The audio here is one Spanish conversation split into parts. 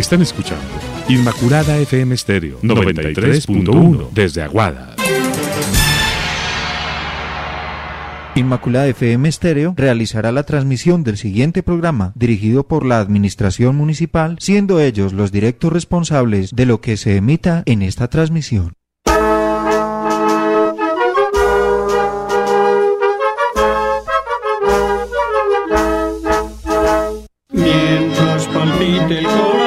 Están escuchando Inmaculada FM Stereo 93.1 desde Aguada. Inmaculada FM Stereo realizará la transmisión del siguiente programa dirigido por la Administración Municipal, siendo ellos los directos responsables de lo que se emita en esta transmisión. Mientras palpite el corazón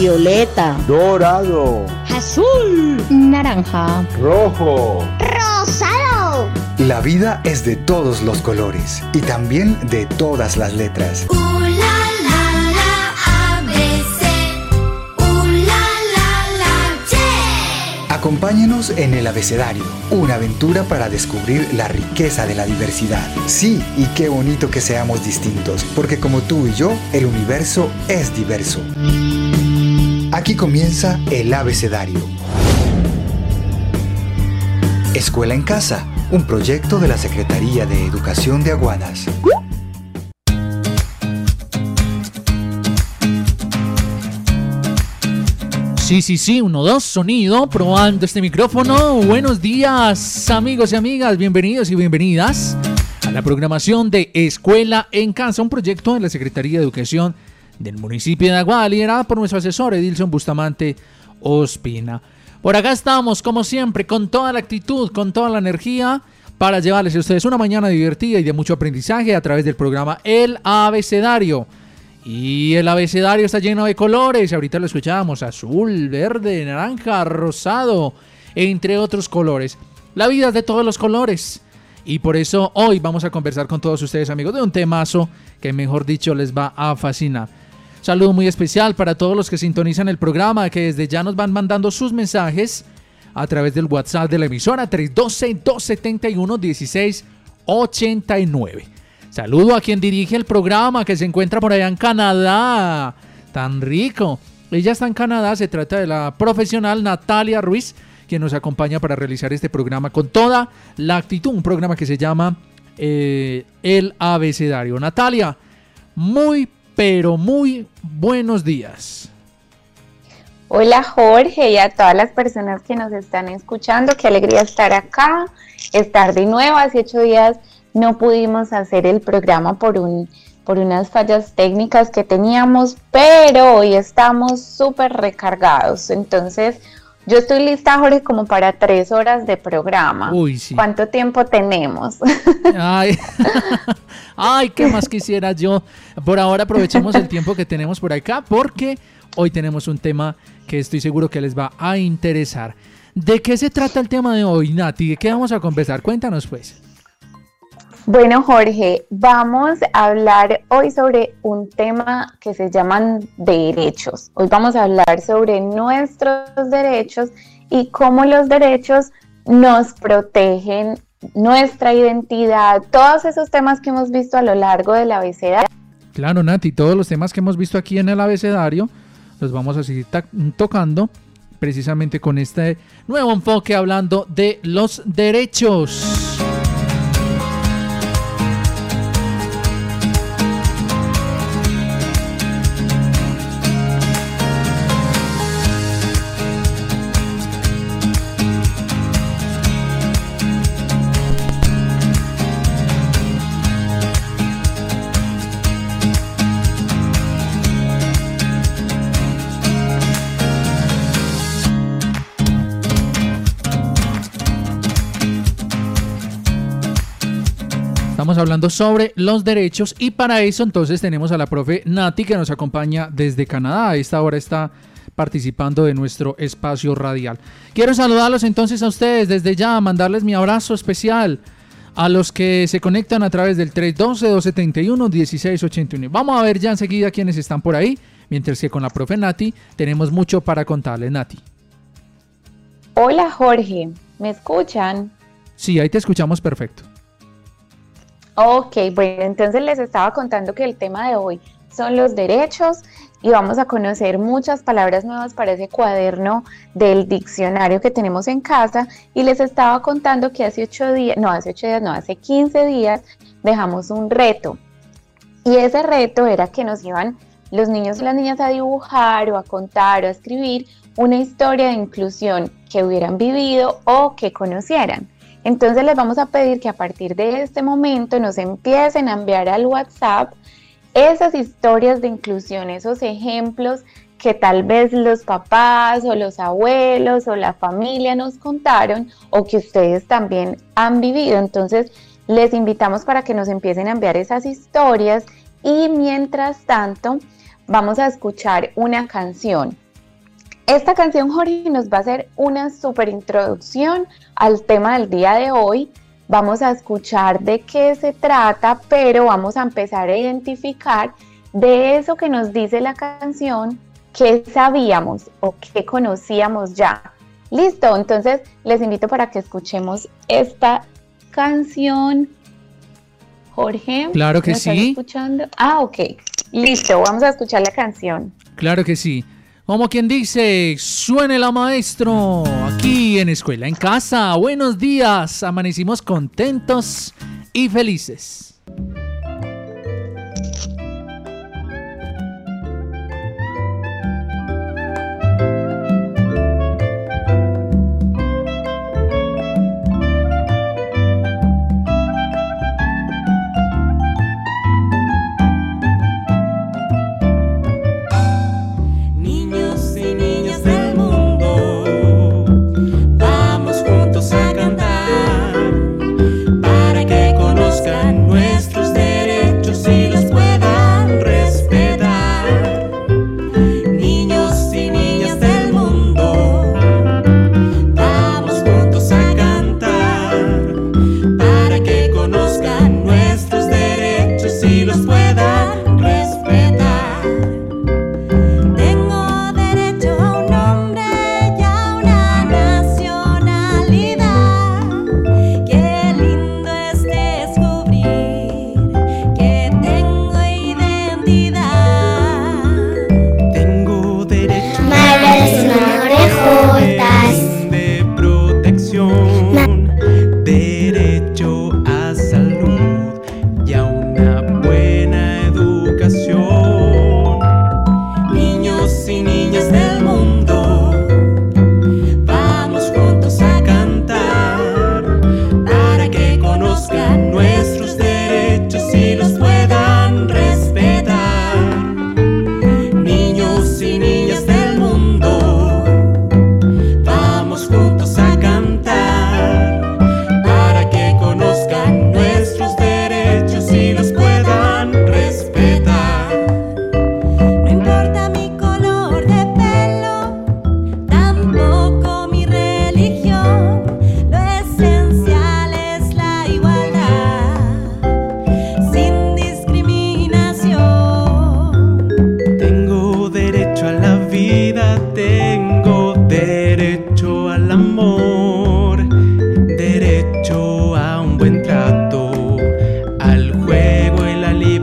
violeta, dorado, azul, naranja, rojo. rosado. La vida es de todos los colores y también de todas las letras. Ooh la la la ABC. Ooh la la la yeah. Acompáñenos en el abecedario, una aventura para descubrir la riqueza de la diversidad. Sí, y qué bonito que seamos distintos, porque como tú y yo, el universo es diverso. Aquí comienza el abecedario. Escuela en Casa, un proyecto de la Secretaría de Educación de Aguadas. Sí, sí, sí, uno, dos, sonido, probando este micrófono. Buenos días, amigos y amigas, bienvenidos y bienvenidas a la programación de Escuela en Casa, un proyecto de la Secretaría de Educación del municipio de Aguada, liderada por nuestro asesor Edilson Bustamante Ospina. Por acá estamos, como siempre, con toda la actitud, con toda la energía, para llevarles a ustedes una mañana divertida y de mucho aprendizaje a través del programa El Abecedario. Y el abecedario está lleno de colores. Ahorita lo escuchábamos: azul, verde, naranja, rosado, entre otros colores. La vida es de todos los colores. Y por eso hoy vamos a conversar con todos ustedes, amigos, de un temazo que, mejor dicho, les va a fascinar. Saludo muy especial para todos los que sintonizan el programa, que desde ya nos van mandando sus mensajes a través del WhatsApp de la emisora 312-271-1689. Saludo a quien dirige el programa que se encuentra por allá en Canadá. Tan rico. Ella está en Canadá. Se trata de la profesional Natalia Ruiz, quien nos acompaña para realizar este programa con toda la actitud. Un programa que se llama eh, El Abecedario. Natalia, muy, pero muy buenos días. Hola Jorge y a todas las personas que nos están escuchando. Qué alegría estar acá, estar de nuevo. Hace ocho días no pudimos hacer el programa por, un, por unas fallas técnicas que teníamos, pero hoy estamos súper recargados. Entonces, yo estoy lista, Jorge, como para tres horas de programa. Uy, sí. ¿Cuánto tiempo tenemos? Ay, ay, qué más quisiera yo. Por ahora aprovechemos el tiempo que tenemos por acá porque hoy tenemos un tema que estoy seguro que les va a interesar. ¿De qué se trata el tema de hoy, Nati? ¿De qué vamos a conversar? Cuéntanos pues. Bueno, Jorge, vamos a hablar hoy sobre un tema que se llaman derechos. Hoy vamos a hablar sobre nuestros derechos y cómo los derechos nos protegen nuestra identidad, todos esos temas que hemos visto a lo largo del abecedario. Claro, Nati, todos los temas que hemos visto aquí en el abecedario los vamos a seguir tocando precisamente con este nuevo enfoque hablando de los derechos. Estamos hablando sobre los derechos y para eso entonces tenemos a la profe Nati que nos acompaña desde Canadá. A esta hora está participando de nuestro espacio radial. Quiero saludarlos entonces a ustedes desde ya, mandarles mi abrazo especial a los que se conectan a través del 312-271-1681. Vamos a ver ya enseguida quiénes están por ahí, mientras que con la profe Nati tenemos mucho para contarles, Nati. Hola Jorge, ¿me escuchan? Sí, ahí te escuchamos perfecto. Ok, bueno, entonces les estaba contando que el tema de hoy son los derechos y vamos a conocer muchas palabras nuevas para ese cuaderno del diccionario que tenemos en casa y les estaba contando que hace ocho días, no hace ocho días, no, hace 15 días dejamos un reto y ese reto era que nos iban los niños y las niñas a dibujar o a contar o a escribir una historia de inclusión que hubieran vivido o que conocieran. Entonces les vamos a pedir que a partir de este momento nos empiecen a enviar al WhatsApp esas historias de inclusión, esos ejemplos que tal vez los papás o los abuelos o la familia nos contaron o que ustedes también han vivido. Entonces les invitamos para que nos empiecen a enviar esas historias y mientras tanto vamos a escuchar una canción. Esta canción, Jorge, nos va a hacer una super introducción al tema del día de hoy. Vamos a escuchar de qué se trata, pero vamos a empezar a identificar de eso que nos dice la canción, qué sabíamos o qué conocíamos ya. Listo, entonces les invito para que escuchemos esta canción. Jorge. Claro que ¿me estás sí. escuchando? Ah, ok. Listo, vamos a escuchar la canción. Claro que sí. Como quien dice, suene la maestro aquí en Escuela en Casa. Buenos días, amanecimos contentos y felices.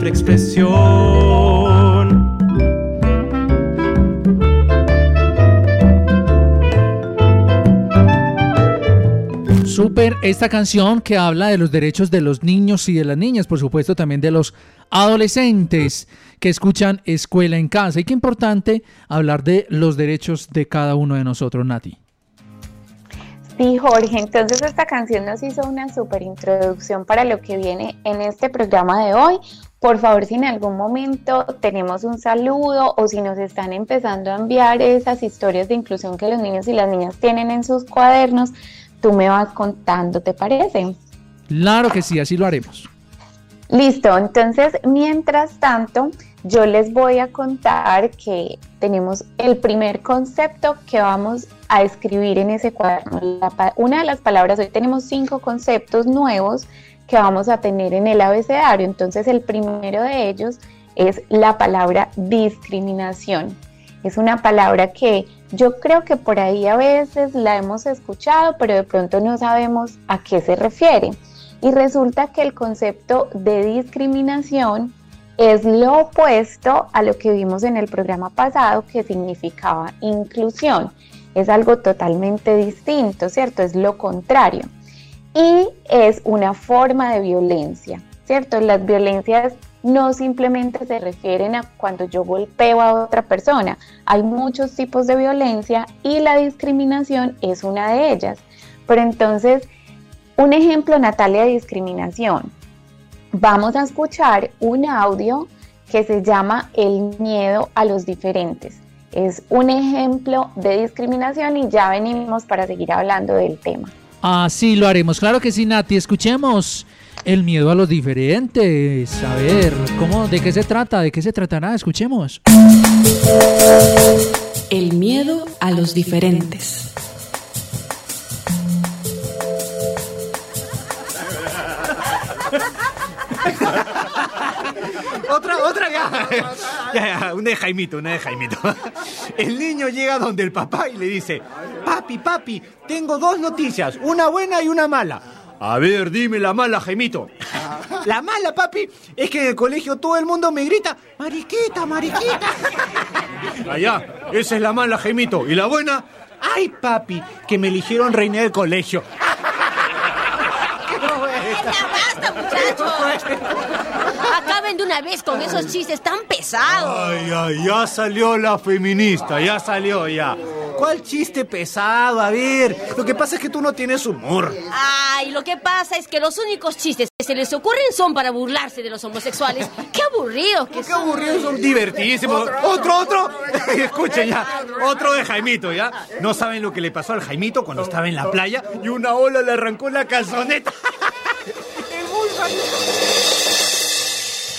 Libre expresión. Súper esta canción que habla de los derechos de los niños y de las niñas, por supuesto también de los adolescentes que escuchan Escuela en Casa. Y qué importante hablar de los derechos de cada uno de nosotros, Nati. Sí, Jorge, entonces esta canción nos hizo una super introducción para lo que viene en este programa de hoy. Por favor, si en algún momento tenemos un saludo o si nos están empezando a enviar esas historias de inclusión que los niños y las niñas tienen en sus cuadernos, tú me vas contando, ¿te parece? Claro que sí, así lo haremos. Listo, entonces mientras tanto yo les voy a contar que tenemos el primer concepto que vamos a escribir en ese cuaderno. Una de las palabras, hoy tenemos cinco conceptos nuevos que vamos a tener en el abecedario. Entonces el primero de ellos es la palabra discriminación. Es una palabra que yo creo que por ahí a veces la hemos escuchado, pero de pronto no sabemos a qué se refiere. Y resulta que el concepto de discriminación es lo opuesto a lo que vimos en el programa pasado que significaba inclusión. Es algo totalmente distinto, ¿cierto? Es lo contrario. Y es una forma de violencia, ¿cierto? Las violencias no simplemente se refieren a cuando yo golpeo a otra persona. Hay muchos tipos de violencia y la discriminación es una de ellas. Pero entonces, un ejemplo, Natalia, de discriminación. Vamos a escuchar un audio que se llama El miedo a los diferentes. Es un ejemplo de discriminación y ya venimos para seguir hablando del tema. Así lo haremos. Claro que sí, Nati. Escuchemos el miedo a los diferentes. A ver, ¿cómo, ¿de qué se trata? ¿De qué se tratará? Escuchemos. El miedo a los diferentes. Otra, otra, ya. Ya, ya, una de Jaimito, una de Jaimito. El niño llega donde el papá y le dice, papi, papi, tengo dos noticias, una buena y una mala. A ver, dime la mala, Jaimito. La mala, papi, es que en el colegio todo el mundo me grita, mariquita, mariquita. Allá, esa es la mala, Jaimito. ¿Y la buena? Ay, papi, que me eligieron reina del colegio. ¡Basta, muchachos! Acaben de una vez con esos chistes tan pesados. Ay, ay, ya salió la feminista, ya salió ya. ¿Cuál chiste pesado? A ver, lo que pasa es que tú no tienes humor. Ay, lo que pasa es que los únicos chistes que se les ocurren son para burlarse de los homosexuales. ¡Qué aburridos que Qué aburridos son divertidísimos. Otro, otro. Escuchen ya, otro de Jaimito, ¿ya? No saben lo que le pasó al Jaimito cuando estaba en la playa y una ola le arrancó la calzoneta.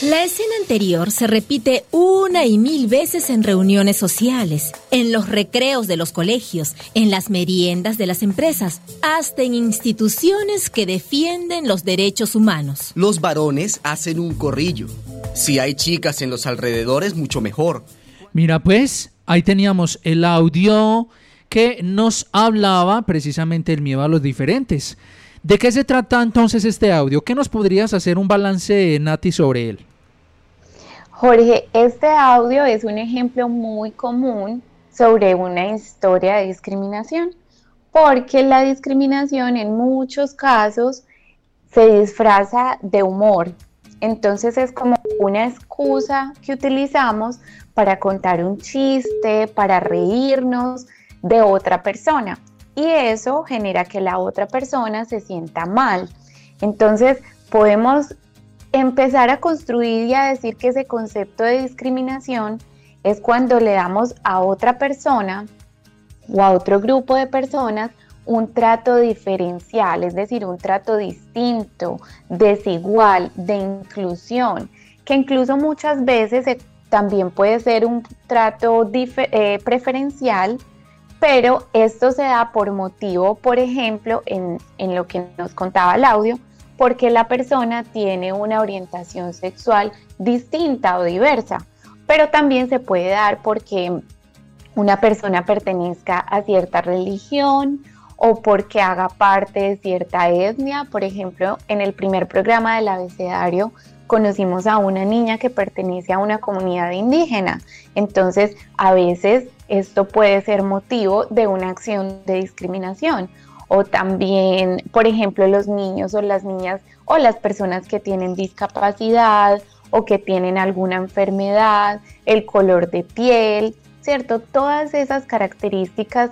La escena anterior se repite una y mil veces en reuniones sociales, en los recreos de los colegios, en las meriendas de las empresas, hasta en instituciones que defienden los derechos humanos. Los varones hacen un corrillo. Si hay chicas en los alrededores, mucho mejor. Mira, pues, ahí teníamos el audio que nos hablaba precisamente del miedo a los diferentes. ¿De qué se trata entonces este audio? ¿Qué nos podrías hacer un balance, Nati, sobre él? Jorge, este audio es un ejemplo muy común sobre una historia de discriminación, porque la discriminación en muchos casos se disfraza de humor. Entonces es como una excusa que utilizamos para contar un chiste, para reírnos de otra persona. Y eso genera que la otra persona se sienta mal. Entonces podemos empezar a construir y a decir que ese concepto de discriminación es cuando le damos a otra persona o a otro grupo de personas un trato diferencial, es decir, un trato distinto, desigual, de inclusión, que incluso muchas veces también puede ser un trato eh, preferencial, pero esto se da por motivo, por ejemplo, en lo que nos contaba el audio, porque la persona tiene una orientación sexual distinta o diversa, pero también se puede dar porque una persona pertenezca a cierta religión o porque haga parte de cierta etnia. Por ejemplo, en el primer programa del abecedario conocimos a una niña que pertenece a una comunidad indígena. Entonces, a veces esto puede ser motivo de una acción de discriminación o también, por ejemplo, los niños o las niñas o las personas que tienen discapacidad o que tienen alguna enfermedad, el color de piel, ¿cierto? Todas esas características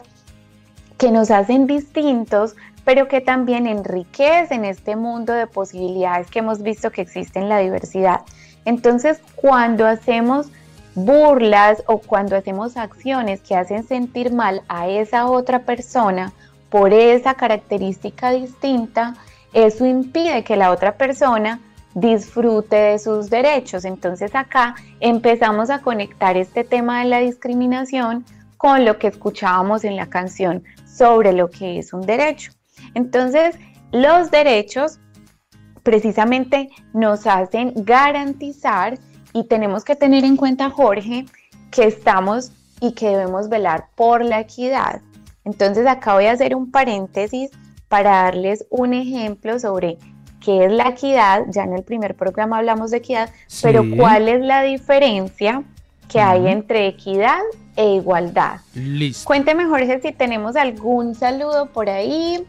que nos hacen distintos, pero que también enriquecen este mundo de posibilidades que hemos visto que existe en la diversidad. Entonces, cuando hacemos burlas o cuando hacemos acciones que hacen sentir mal a esa otra persona, por esa característica distinta, eso impide que la otra persona disfrute de sus derechos. Entonces acá empezamos a conectar este tema de la discriminación con lo que escuchábamos en la canción sobre lo que es un derecho. Entonces, los derechos precisamente nos hacen garantizar y tenemos que tener en cuenta, Jorge, que estamos y que debemos velar por la equidad. Entonces acá voy a hacer un paréntesis para darles un ejemplo sobre qué es la equidad. Ya en el primer programa hablamos de equidad, pero cuál es la diferencia que hay entre equidad e igualdad. Listo. Cuénteme, Jorge, si tenemos algún saludo por ahí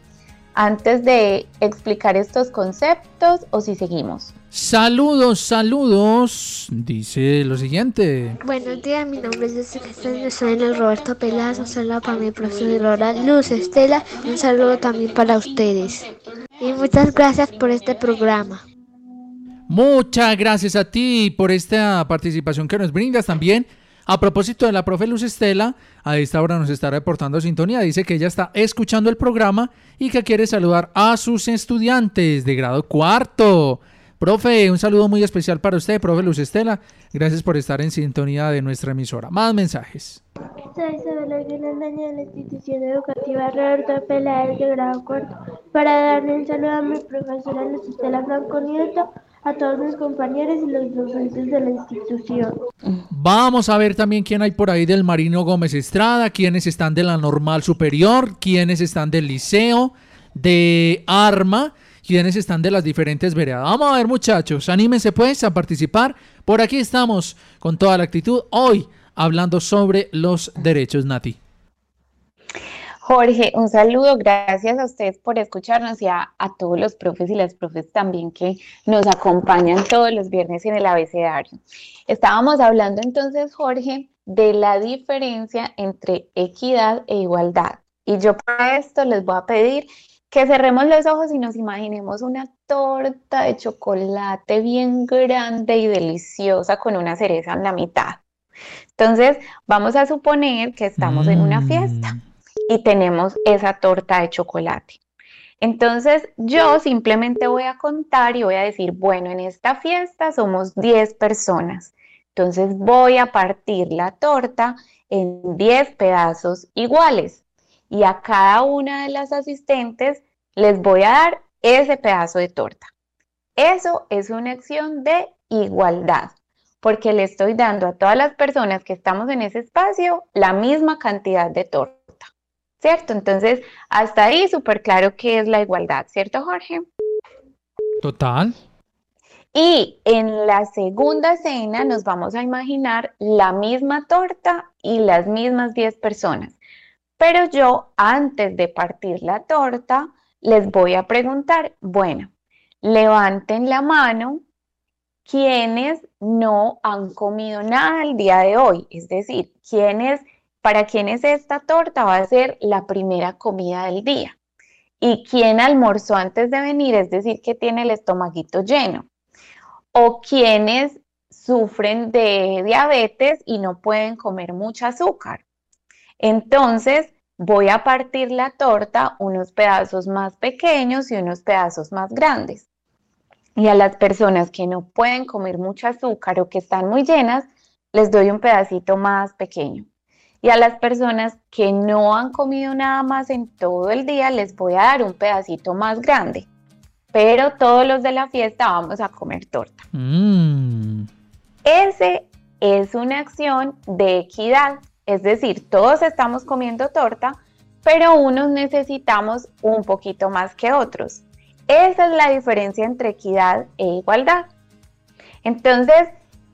antes de explicar estos conceptos o si seguimos. Saludos, saludos. Dice lo siguiente. Buenos días, mi nombre es Jessica soy el Roberto Pelazo, un saludo para mi profesora Luz Estela un saludo también para ustedes. Y muchas gracias por este programa. Muchas gracias a ti por esta participación que nos brindas también. A propósito de la profe Luz Estela, a esta hora nos está reportando sintonía. Dice que ella está escuchando el programa y que quiere saludar a sus estudiantes de grado cuarto. Profe, un saludo muy especial para usted, profe Luz Estela. Gracias por estar en sintonía de nuestra emisora. Más mensajes. Soy Isabel Aguilar de la institución educativa Roberto Peláez de grado cuarto para darle un saludo a mi profesora Luz Estela Franco Nieto a todos mis compañeros y los docentes de la institución. Vamos a ver también quién hay por ahí del Marino Gómez Estrada, quiénes están de la Normal Superior, quiénes están del Liceo, de Arma, quiénes están de las diferentes veredas. Vamos a ver muchachos, anímense pues a participar. Por aquí estamos con toda la actitud hoy hablando sobre los derechos Nati. Jorge, un saludo, gracias a ustedes por escucharnos y a, todos los profes y las profes también que nos acompañan todos los viernes en el abecedario. Estábamos hablando entonces, Jorge, de la diferencia entre equidad e igualdad. Y yo para esto les voy a pedir que cerremos los ojos y nos imaginemos una torta de chocolate bien grande y deliciosa con una cereza en la mitad. Entonces, vamos a suponer que estamos en una fiesta mm y tenemos esa torta de chocolate. Entonces yo simplemente voy a contar y voy a decir, bueno, en esta fiesta somos 10 personas. Entonces voy a partir la torta en 10 pedazos iguales y a cada una de las asistentes les voy a dar ese pedazo de torta. Eso es una acción de igualdad, porque le estoy dando a todas las personas que estamos en ese espacio la misma cantidad de torta. ¿Cierto? Entonces, hasta ahí súper claro que es la igualdad, ¿cierto, Jorge? Total. Y en la segunda cena nos vamos a imaginar la misma torta y las mismas 10 personas. Pero yo, antes de partir la torta, les voy a preguntar, bueno, levanten la mano quienes no han comido nada el día de hoy, es decir, quienes para quienes esta torta va a ser la primera comida del día. Y quien almorzó antes de venir, es decir, que tiene el estomaguito lleno. O quienes sufren de diabetes y no pueden comer mucho azúcar. Entonces, voy a partir la torta unos pedazos más pequeños y unos pedazos más grandes. Y a las personas que no pueden comer mucho azúcar o que están muy llenas, les doy un pedacito más pequeño. Y a las personas que no han comido nada más en todo el día, les voy a dar un pedacito más grande. Pero todos los de la fiesta vamos a comer torta. Mm. Ese es una acción de equidad. Es decir, todos estamos comiendo torta, pero unos necesitamos un poquito más que otros. Esa es la diferencia entre equidad e igualdad. Entonces,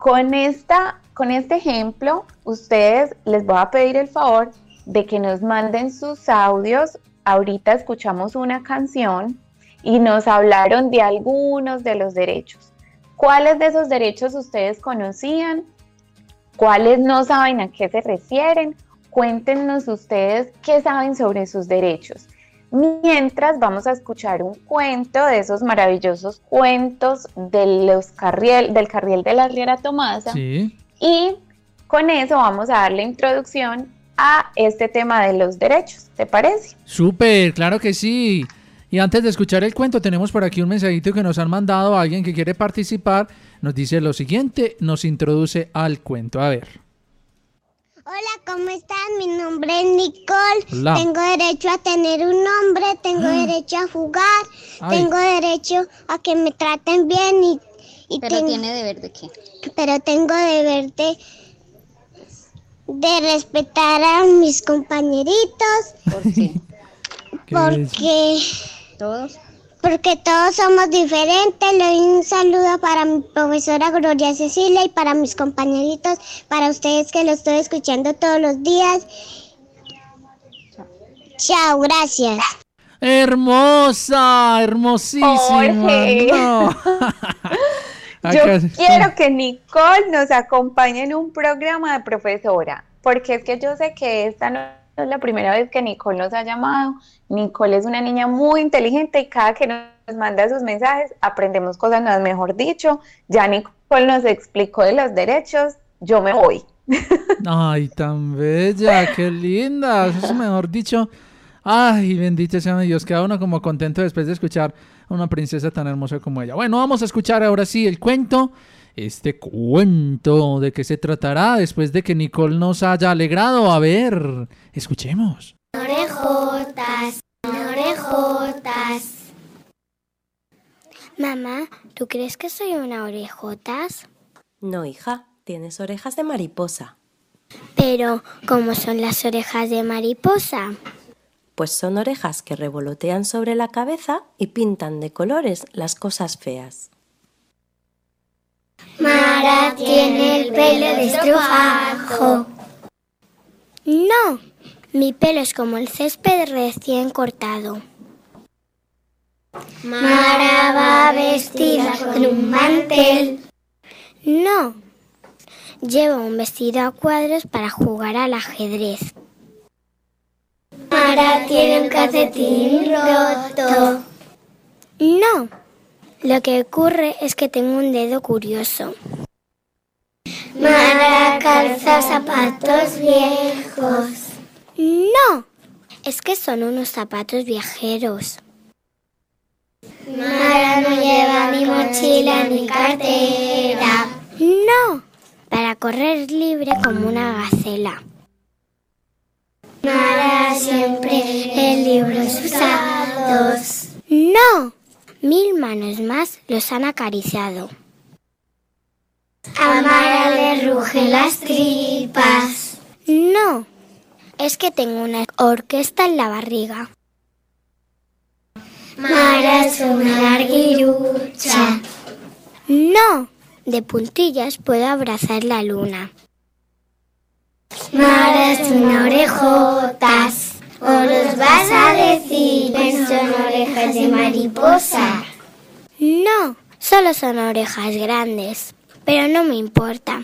con esta con este ejemplo, ustedes les voy a pedir el favor de que nos manden sus audios. Ahorita escuchamos una canción y nos hablaron de algunos de los derechos. ¿Cuáles de esos derechos ustedes conocían? ¿Cuáles no saben a qué se refieren? Cuéntenos ustedes qué saben sobre sus derechos. Mientras vamos a escuchar un cuento de esos maravillosos cuentos de los carriel, del carriel de la Riera Tomasa. Sí. Y con eso vamos a darle introducción a este tema de los derechos, ¿te parece? Súper, claro que sí. Y antes de escuchar el cuento, tenemos por aquí un mensajito que nos han mandado a alguien que quiere participar. Nos dice lo siguiente, nos introduce al cuento. A ver. Hola, ¿cómo están? Mi nombre es Nicole. Hola. Tengo derecho a tener un nombre, tengo derecho a jugar, Ay. tengo derecho a que me traten bien y, y Pero tengo- tiene deber de qué? pero tengo deber de, de respetar a mis compañeritos. ¿Por qué? Porque todos porque todos somos diferentes. Le doy un saludo para mi profesora Gloria Cecilia y para mis compañeritos, para ustedes que lo estoy escuchando todos los días. Chao, gracias. Hermosa, hermosísima. Jorge. no. Yo quiero que Nicole nos acompañe en un programa de profesora, porque es que yo sé que esta no es la primera vez que Nicole nos ha llamado. Nicole es una niña muy inteligente y cada que nos manda sus mensajes aprendemos cosas nuevas, mejor dicho. Ya Nicole nos explicó de los derechos, yo me voy. Ay, tan bella, qué linda. Eso es mejor dicho. Ay, bendito sea Dios. Queda uno como contento después de escuchar a una princesa tan hermosa como ella. Bueno, vamos a escuchar ahora sí el cuento. Este cuento, ¿de qué se tratará después de que Nicole nos haya alegrado? A ver, escuchemos. Orejotas, orejotas. Mamá, ¿tú crees que soy una orejotas? No, hija, tienes orejas de mariposa. Pero, ¿cómo son las orejas de mariposa? Pues son orejas que revolotean sobre la cabeza y pintan de colores las cosas feas. Mara tiene el pelo de. No, mi pelo es como el césped recién cortado. Mara va vestida con un mantel. No, lleva un vestido a cuadros para jugar al ajedrez. Mara tiene un calcetín roto. No, lo que ocurre es que tengo un dedo curioso. Mara calza zapatos viejos. No, es que son unos zapatos viajeros. Mara no lleva ni mochila ni cartera. No, para correr libre como una gacela. Mara siempre en libros usados. No, mil manos más los han acariciado. A Mara le rugen las tripas. No, es que tengo una orquesta en la barriga. Mara es una larguirucha. No, de puntillas puedo abrazar la luna. Mara es una orejotas. O los vas a decir que son orejas de mariposa. No, solo son orejas grandes. Pero no me importa.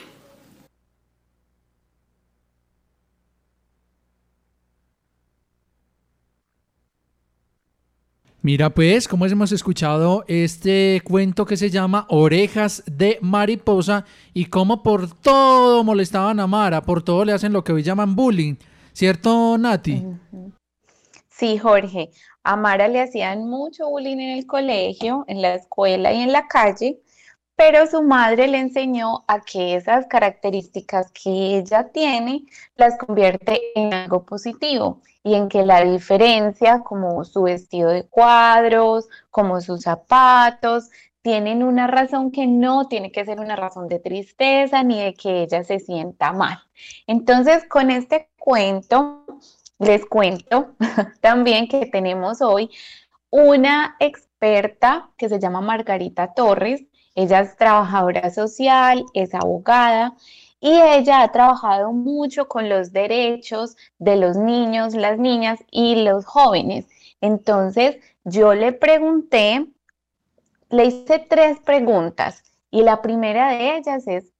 Mira pues, como hemos escuchado este cuento que se llama Orejas de Mariposa y cómo por todo molestaban a Mara, por todo le hacen lo que hoy llaman bullying, ¿cierto Nati? Sí, Jorge. A Mara le hacían mucho bullying en el colegio, en la escuela y en la calle, pero su madre le enseñó a que esas características que ella tiene las convierte en algo positivo y en que la diferencia, como su vestido de cuadros, como sus zapatos, tienen una razón que no tiene que ser una razón de tristeza ni de que ella se sienta mal. Entonces, con este cuento, les cuento también que tenemos hoy una experta que se llama Margarita Torres. Ella es trabajadora social, es abogada y ella ha trabajado mucho con los derechos de los niños, las niñas y los jóvenes. Entonces, yo le pregunté, le hice tres preguntas y la primera de ellas es,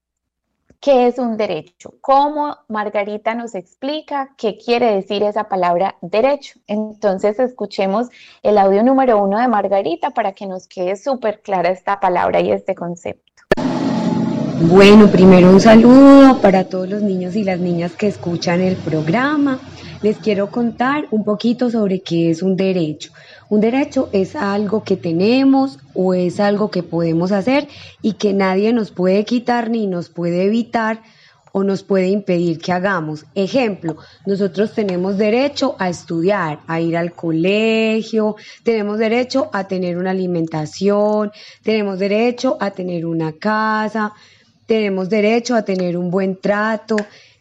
¿qué es un derecho? ¿Cómo Margarita nos explica qué quiere decir esa palabra derecho? Entonces, escuchemos el audio número uno de Margarita para que nos quede súper clara esta palabra y este concepto. Bueno, primero un saludo para todos los niños y las niñas que escuchan el programa. Les quiero contar un poquito sobre qué es un derecho. Un derecho es algo que tenemos o es algo que podemos hacer y que nadie nos puede quitar ni nos puede evitar o nos puede impedir que hagamos. Ejemplo, nosotros tenemos derecho a estudiar, a ir al colegio, tenemos derecho a tener una alimentación, tenemos derecho a tener una casa, tenemos derecho a tener un buen trato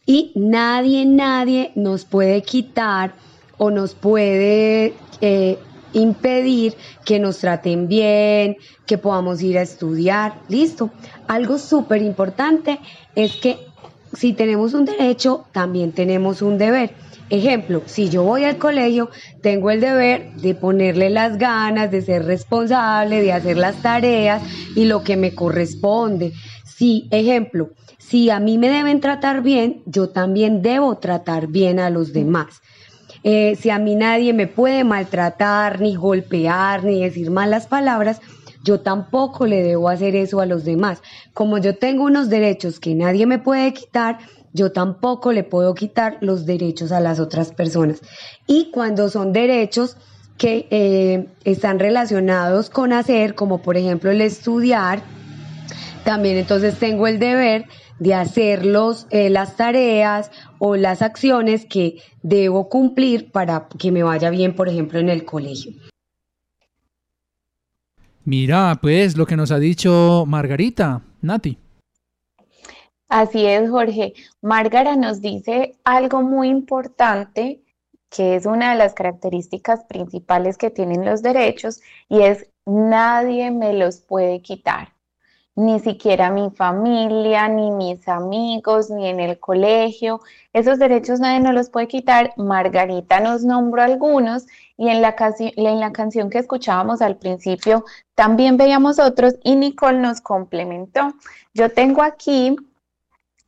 y nadie, nadie nos puede quitar o nos puede eh, impedir que nos traten bien, que podamos ir a estudiar. Listo. Algo súper importante es que si tenemos un derecho, también tenemos un deber. Ejemplo, si yo voy al colegio, tengo el deber de ponerle las ganas, de ser responsable, de hacer las tareas y lo que me corresponde. Si, ejemplo, si a mí me deben tratar bien, yo también debo tratar bien a los demás. Eh, si a mí nadie me puede maltratar, ni golpear, ni decir malas palabras, yo tampoco le debo hacer eso a los demás. Como yo tengo unos derechos que nadie me puede quitar, yo tampoco le puedo quitar los derechos a las otras personas. Y cuando son derechos que eh, están relacionados con hacer, como por ejemplo el estudiar, también entonces tengo el deber de hacer eh, las tareas o las acciones que debo cumplir para que me vaya bien, por ejemplo, en el colegio. Mira, pues lo que nos ha dicho Margarita, Nati. Así es, Jorge. Márgara nos dice algo muy importante, que es una de las características principales que tienen los derechos, y es nadie me los puede quitar ni siquiera mi familia, ni mis amigos, ni en el colegio. Esos derechos nadie nos los puede quitar. Margarita nos nombró algunos y en la, en la canción que escuchábamos al principio también veíamos otros y Nicole nos complementó. Yo tengo aquí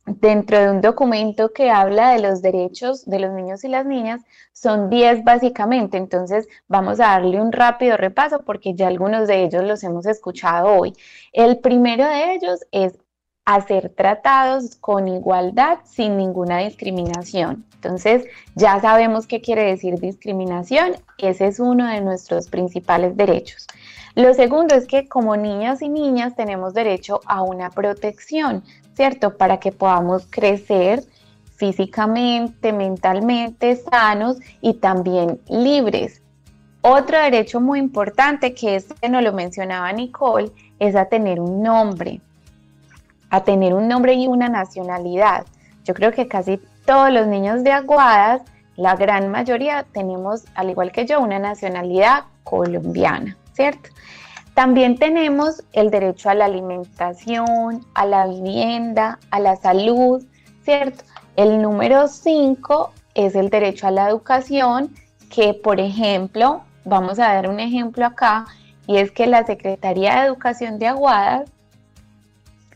dentro de un documento que habla de los derechos de los niños y las niñas, son 10 básicamente, entonces vamos a darle un rápido repaso porque ya algunos de ellos los hemos escuchado hoy. El primero de ellos es hacer tratados con igualdad sin ninguna discriminación. Entonces, ya sabemos qué quiere decir discriminación, ese es uno de nuestros principales derechos. Lo segundo es que como niñas y niñas tenemos derecho a una protección, ¿cierto? Para que podamos crecer físicamente, mentalmente sanos y también libres. Otro derecho muy importante que este nos lo mencionaba Nicole es a tener un nombre, a tener un nombre y una nacionalidad. Yo creo que casi todos los niños de Aguadas, la gran mayoría, tenemos, al igual que yo, una nacionalidad colombiana, ¿cierto? También tenemos el derecho a la alimentación, a la vivienda, a la salud, ¿cierto? El número 5 es el derecho a la educación, que por ejemplo, vamos a dar un ejemplo acá, y es que la Secretaría de Educación de Aguadas,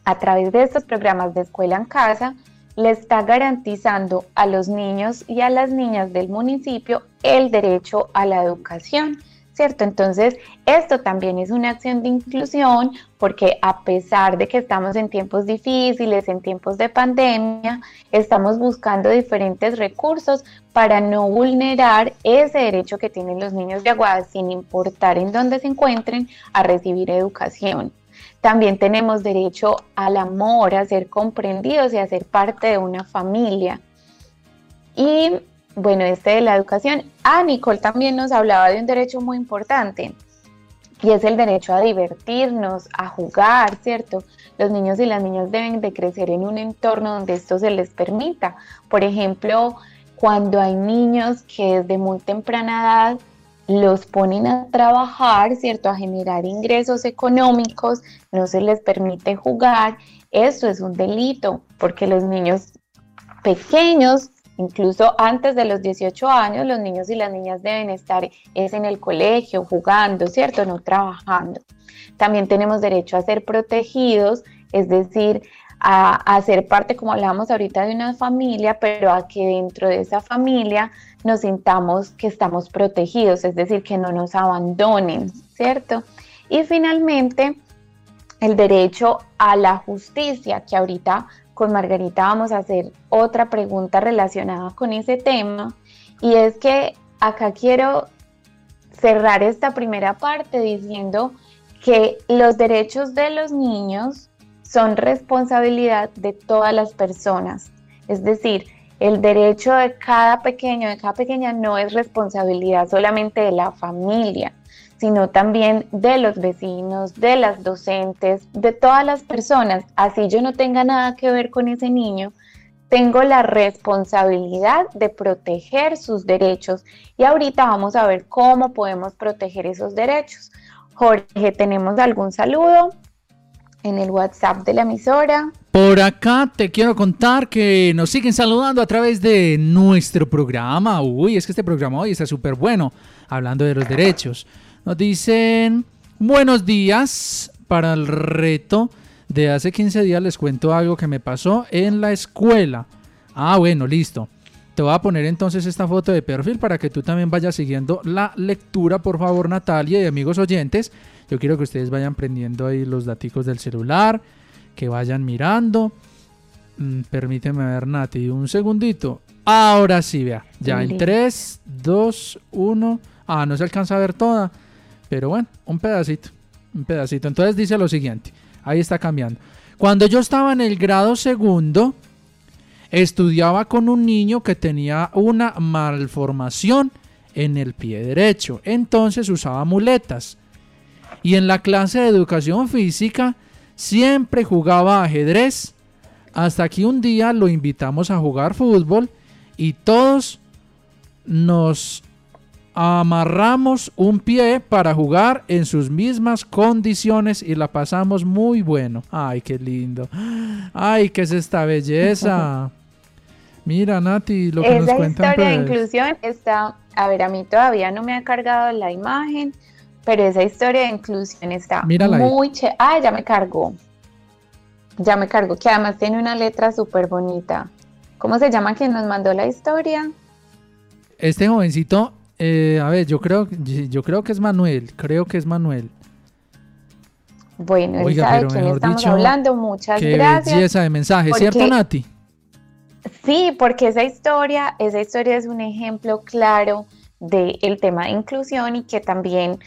a través de estos programas de escuela en casa, le está garantizando a los niños y a las niñas del municipio el derecho a la educación. ¿Cierto? Entonces, esto también es una acción de inclusión porque a pesar de que estamos en tiempos difíciles, en tiempos de pandemia, estamos buscando diferentes recursos para no vulnerar ese derecho que tienen los niños de Aguada, sin importar en dónde se encuentren, a recibir educación. También tenemos derecho al amor, a ser comprendidos y a ser parte de una familia. Y bueno, este de la educación. Ah, Nicole también nos hablaba de un derecho muy importante y es el derecho a divertirnos, a jugar, ¿cierto? Los niños y las niñas deben de crecer en un entorno donde esto se les permita. Por ejemplo, cuando hay niños que desde muy temprana edad los ponen a trabajar, ¿cierto? A generar ingresos económicos, no se les permite jugar, eso es un delito, porque los niños pequeños Incluso antes de los 18 años, los niños y las niñas deben estar es en el colegio, jugando, ¿cierto? No trabajando. También tenemos derecho a ser protegidos, es decir, a, ser parte, como hablábamos ahorita, de una familia, pero a que dentro de esa familia nos sintamos que estamos protegidos, es decir, que no nos abandonen, ¿cierto? Y finalmente, el derecho a la justicia, que ahorita con Margarita vamos a hacer otra pregunta relacionada con ese tema y es que acá quiero cerrar esta primera parte diciendo que los derechos de los niños son responsabilidad de todas las personas. Es decir, el derecho de cada pequeño, de cada pequeña, no es responsabilidad solamente de la familia, sino también de los vecinos, de las docentes, de todas las personas. Así yo no tenga nada que ver con ese niño, tengo la responsabilidad de proteger sus derechos. Y ahorita vamos a ver cómo podemos proteger esos derechos. Jorge, ¿tenemos algún saludo en el WhatsApp de la emisora? Por acá te quiero contar que nos siguen saludando a través de nuestro programa. Uy, es que este programa hoy está súper bueno, hablando de los derechos. Nos dicen, buenos días para el reto de hace 15 días. Les cuento algo que me pasó en la escuela. Ah, bueno, listo. Te voy a poner entonces esta foto de perfil para que tú también vayas siguiendo la lectura, por favor, Natalia y amigos oyentes. Yo quiero que ustedes vayan prendiendo ahí los daticos del celular que vayan mirando. Mm, permíteme ver, Nati, un segundito. Ahora sí, vea. Ya en 3, 2, 1. Ah, no se alcanza a ver toda. Pero bueno, un pedacito. Un pedacito. Entonces dice lo siguiente. Ahí está cambiando. Cuando yo estaba en el grado segundo, estudiaba con un niño que tenía una malformación en el pie derecho. Entonces usaba muletas. Y en la clase de educación física Siempre jugaba ajedrez. Hasta que un día lo invitamos a jugar fútbol y todos nos amarramos un pie para jugar en sus mismas condiciones y la pasamos muy bueno. Ay, qué lindo. Ay, qué es esta belleza. Mira, Nati, lo que nos cuentan. Esa historia de pues. inclusión está, a ver, a mí todavía no me ha cargado la imagen, pero esa historia de inclusión está Mírala muy chévere. Ah, ya me cargó. Ya me cargó, que además tiene una letra súper bonita. ¿Cómo se llama quien nos mandó la historia? Este jovencito, eh, a ver, yo creo, yo creo que es Manuel. Creo que es Manuel. Bueno, él Oiga, sabe quién estamos dicho, hablando. Muchas Qué gracias. belleza de mensaje, porque- ¿cierto, Nati? Sí, porque esa historia, esa historia es un ejemplo claro del tema de inclusión y que también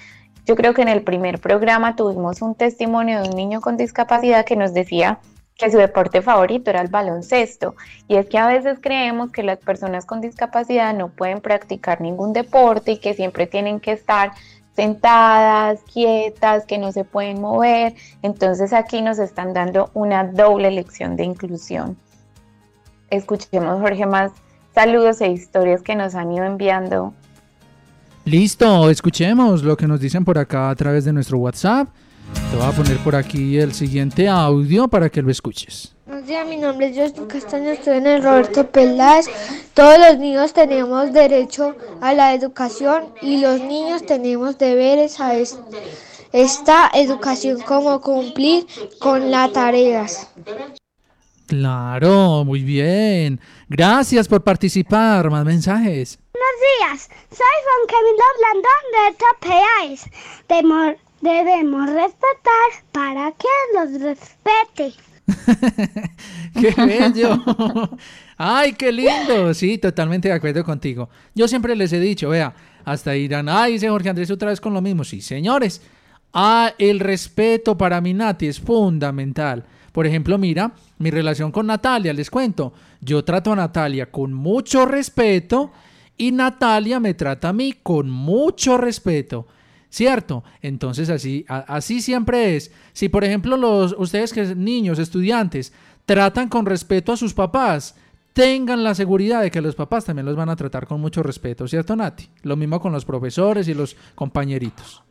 yo creo que en el primer programa tuvimos un testimonio de un niño con discapacidad que nos decía que su deporte favorito era el baloncesto. Y es que a veces creemos que las personas con discapacidad no pueden practicar ningún deporte y que siempre tienen que estar sentadas, quietas, que no se pueden mover. Entonces aquí nos están dando una doble lección de inclusión escuchemos, Jorge, más saludos e historias que nos han ido enviando. Listo, escuchemos lo que nos dicen por acá a través de nuestro WhatsApp. Te voy a poner por aquí el siguiente audio para que lo escuches. Buenos días, mi nombre es Justin Castaño, estoy en el Roberto Peláez. Todos los niños tenemos derecho a la educación y los niños tenemos deberes a es- esta educación como cumplir con las tareas. Claro, muy bien. Gracias por participar. Más mensajes. Buenos días, soy Juan Camilo Blandón de Topeáis. Demo- debemos respetar para que los respete. ¡Qué bello! ¡Ay, qué lindo! Sí, totalmente de acuerdo contigo. Yo siempre les he dicho, vea, hasta dirán, ay, dice Jorge Andrés otra vez con lo mismo. Sí, señores, ah, el respeto para mi Nati es fundamental. Por ejemplo, mira, mi relación con Natalia, les cuento. Yo trato a Natalia con mucho respeto y Natalia me trata a mí con mucho respeto. ¿Cierto? Entonces así, así siempre es. Si por ejemplo los ustedes que niños, estudiantes, tratan con respeto a sus papás, tengan la seguridad de que los papás también los van a tratar con mucho respeto, ¿cierto, Nati? Lo mismo con los profesores y los compañeritos.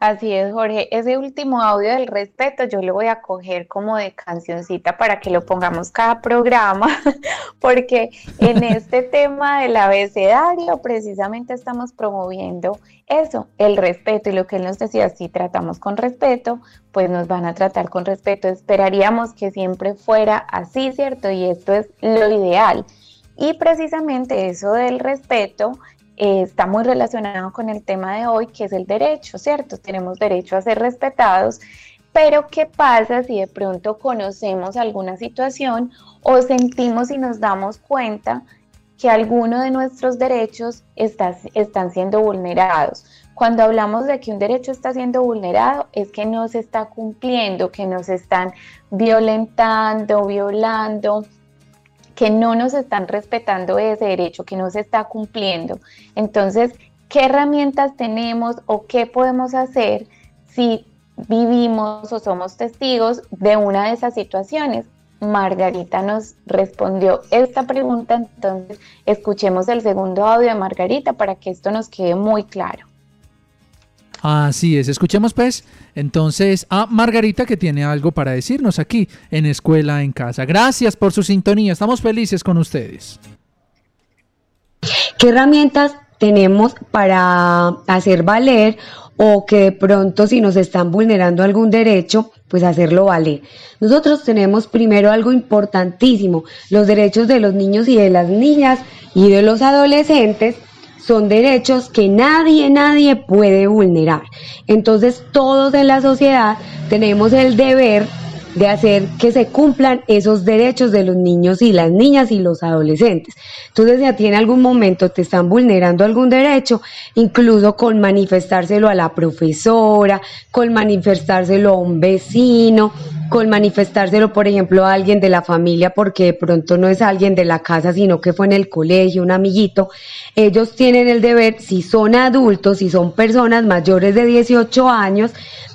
Así es, Jorge. Ese último audio del respeto yo lo voy a coger como de cancioncita para que lo pongamos cada programa, porque en este tema del abecedario precisamente estamos promoviendo eso, el respeto y lo que él nos decía, si tratamos con respeto, pues nos van a tratar con respeto. Esperaríamos que siempre fuera así, ¿cierto? Y esto es lo ideal. Y precisamente eso del respeto eh, está muy relacionado con el tema de hoy, que es el derecho, ¿cierto? Tenemos derecho a ser respetados, pero ¿qué pasa si de pronto conocemos alguna situación o sentimos y nos damos cuenta que algunos de nuestros derechos está- están siendo vulnerados. Cuando hablamos de que un derecho está siendo vulnerado, es que no se está cumpliendo, que nos están violentando, violando, que no nos están respetando ese derecho, que no se está cumpliendo. Entonces, ¿qué herramientas tenemos o qué podemos hacer si vivimos o somos testigos de una de esas situaciones? Margarita nos respondió esta pregunta, entonces escuchemos el segundo audio de Margarita para que esto nos quede muy claro. Así es, escuchemos pues entonces a Margarita que tiene algo para decirnos aquí en Escuela en Casa. Gracias por su sintonía, estamos felices con ustedes. ¿Qué herramientas tenemos para hacer valer o que de pronto si nos están vulnerando algún derecho, pues hacerlo valer? Nosotros tenemos primero algo importantísimo, los derechos de los niños y de las niñas y de los adolescentes son derechos que nadie, nadie puede vulnerar. Entonces todos en la sociedad tenemos el deber de hacer que se cumplan esos derechos de los niños y las niñas y los adolescentes. Entonces, si a ti en algún momento te están vulnerando algún derecho, incluso con manifestárselo a la profesora, con manifestárselo a un vecino, con manifestárselo, por ejemplo, a alguien de la familia, porque de pronto no es alguien de la casa, sino que fue en el colegio, un amiguito, ellos tienen el deber, si son adultos, si son personas mayores de 18 años,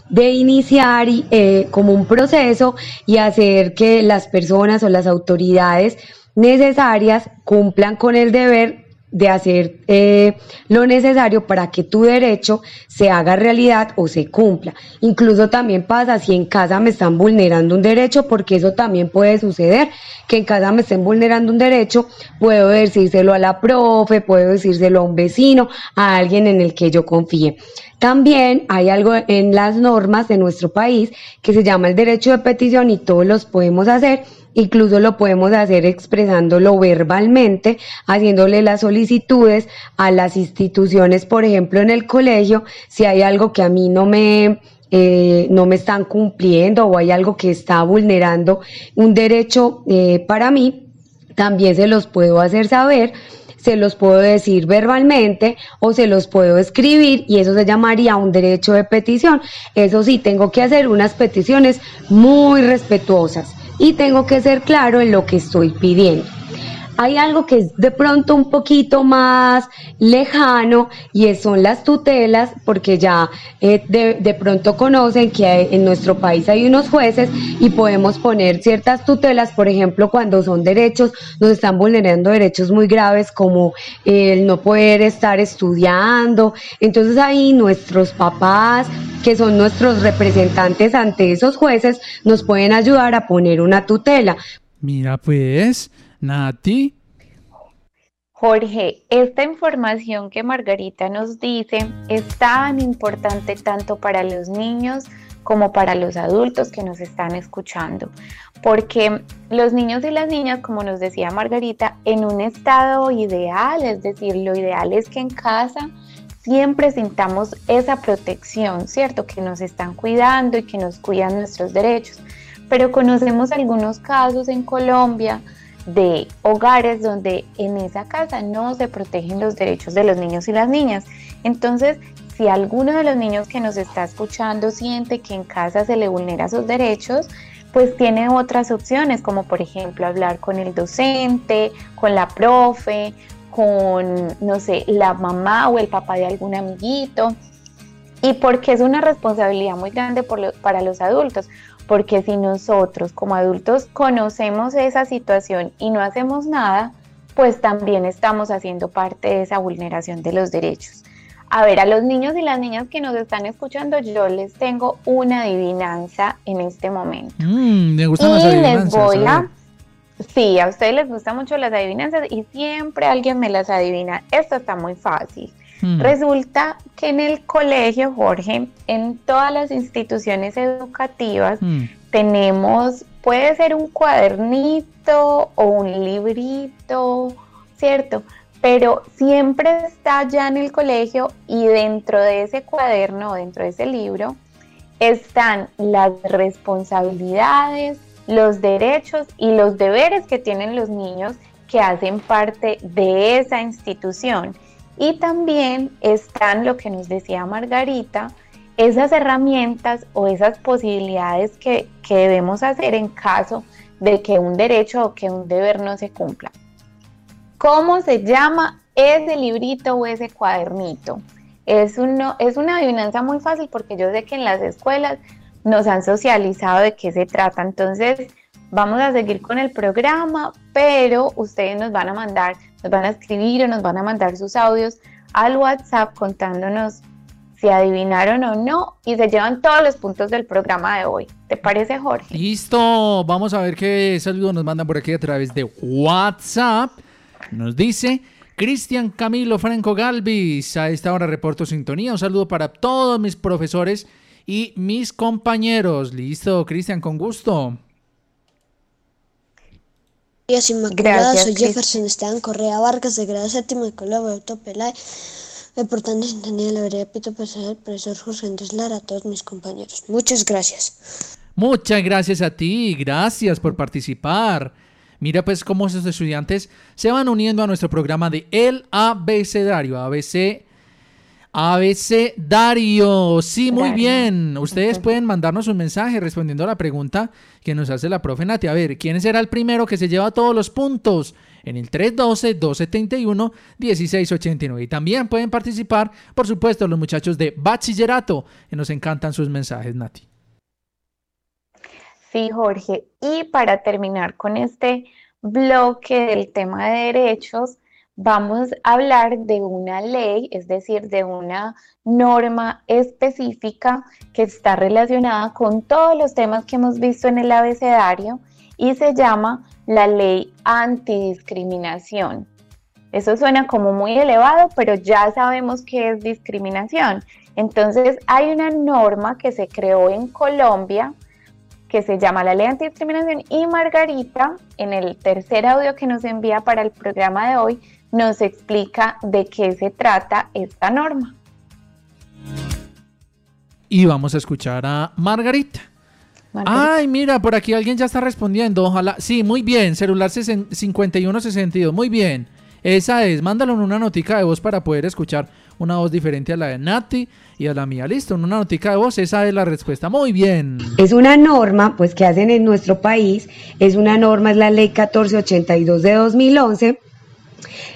de iniciar eh, como un proceso y hacer que las personas o las autoridades necesarias cumplan con el deber de hacer eh, lo necesario para que tu derecho se haga realidad o se cumpla. Incluso también pasa si en casa me están vulnerando un derecho, porque eso también puede suceder, que en casa me estén vulnerando un derecho, puedo decírselo a la profe, puedo decírselo a un vecino, a alguien en el que yo confíe. También hay algo en las normas de nuestro país que se llama el derecho de petición y todos los podemos hacer Incluso lo podemos hacer expresándolo verbalmente, haciéndole las solicitudes a las instituciones, por ejemplo, en el colegio, si hay algo que a mí no me, eh, no me están cumpliendo o hay algo que está vulnerando un derecho eh, para mí, también se los puedo hacer saber se los puedo decir verbalmente o se los puedo escribir y eso se llamaría un derecho de petición. Eso sí, tengo que hacer unas peticiones muy respetuosas y tengo que ser claro en lo que estoy pidiendo. Hay algo que es de pronto un poquito más lejano y son las tutelas, porque ya eh, de, de pronto conocen que en nuestro país hay unos jueces y podemos poner ciertas tutelas, por ejemplo, cuando son derechos, nos están vulnerando derechos muy graves como el no poder estar estudiando. Entonces ahí nuestros papás, que son nuestros representantes ante esos jueces, nos pueden ayudar a poner una tutela. Mira pues, Nati, Jorge, esta información que Margarita nos dice es tan importante tanto para los niños como para los adultos que nos están escuchando, porque los niños y las niñas, como nos decía Margarita, en un estado ideal, es decir, lo ideal es que en casa siempre sintamos esa protección, ¿cierto? Que nos están cuidando y que nos cuidan nuestros derechos. Pero conocemos algunos casos en Colombia de hogares donde en esa casa no se protegen los derechos de los niños y las niñas. Entonces, si alguno de los niños que nos está escuchando siente que en casa se le vulnera sus derechos, pues tiene otras opciones, como por ejemplo hablar con el docente, con la profe, con, no sé, la mamá o el papá de algún amiguito. Y porque es una responsabilidad muy grande para los adultos, porque si nosotros como adultos conocemos esa situación y no hacemos nada, pues también estamos haciendo parte de esa vulneración de los derechos. A ver, a los niños y las niñas que nos están escuchando, yo les tengo una adivinanza en este momento. Mm, me gustan las les adivinanzas. voy a a... ver. Sí, a ustedes les gustan mucho las adivinanzas y siempre alguien me las adivina. Esto está muy fácil. Mm. Resulta que en el colegio, Jorge, en todas las instituciones educativas, Mm. tenemos, puede ser un cuadernito o un librito, ¿cierto? Pero siempre está ya en el colegio y dentro de ese cuaderno dentro de ese libro están las responsabilidades, los derechos y los deberes que tienen los niños que hacen parte de esa institución. Y también están lo que nos decía Margarita, esas herramientas o esas posibilidades que, que debemos hacer en caso de que un derecho o que un deber no se cumpla. ¿Cómo se llama ese librito o ese cuadernito? Es, uno, es una adivinanza muy fácil porque yo sé que en las escuelas nos han socializado de qué se trata. Entonces, vamos a seguir con el programa, pero ustedes nos van a mandar, nos van a escribir o nos van a mandar sus audios al WhatsApp contándonos si adivinaron o no y se llevan todos los puntos del programa de hoy. ¿Te parece, Jorge? Listo, vamos a ver qué saludos nos mandan por aquí a través de WhatsApp. Nos dice Cristian Camilo Franco Galvis, a esta hora reporto sintonía. Un saludo para todos mis profesores y mis compañeros. Listo, Cristian, con gusto. Días Inmaculada, Gracias, soy. Jefferson Esteban Correa Vargas de grado séptimo de Colombia, Autopelay. Reportando sintonía de la vereda Pito Pesada, el profesor José Andrés Lara, a todos mis compañeros. Muchas gracias. Muchas gracias a ti, gracias por participar. Mira pues cómo esos estudiantes se van uniendo a nuestro programa de El Abecedario, ABC Abecedario. Sí, muy Dario. bien. Ustedes pueden mandarnos un mensaje respondiendo a la pregunta que nos hace la profe Nati. A ver, ¿quién será el primero que se lleva todos los puntos? En el 312-271-1689. Y también pueden participar, por supuesto, los muchachos de bachillerato, que nos encantan sus mensajes, Nati. Sí, Jorge. Y para terminar con este bloque del tema de derechos, vamos a hablar de una ley, es decir, de una norma específica que está relacionada con todos los temas que hemos visto en el abecedario y se llama la ley antidiscriminación. Eso suena como muy elevado, pero ya sabemos qué es discriminación. Entonces hay una norma que se creó en Colombia que se llama la ley antidiscriminación y Margarita, en el tercer audio que nos envía para el programa de hoy, nos explica de qué se trata esta norma. Y vamos a escuchar a Margarita. Ay, mira, por aquí alguien ya está respondiendo. Ojalá. Sí, muy bien. Celular 60 5162. Muy bien. Esa es. Mándalo en una notica de voz para poder escuchar una voz diferente a la de Nati y a la mía. Listo, en una notica de voz. Esa es la respuesta. Muy bien. Es una norma, pues, que hacen en nuestro país. Es una norma, es la ley 1482 de 2011.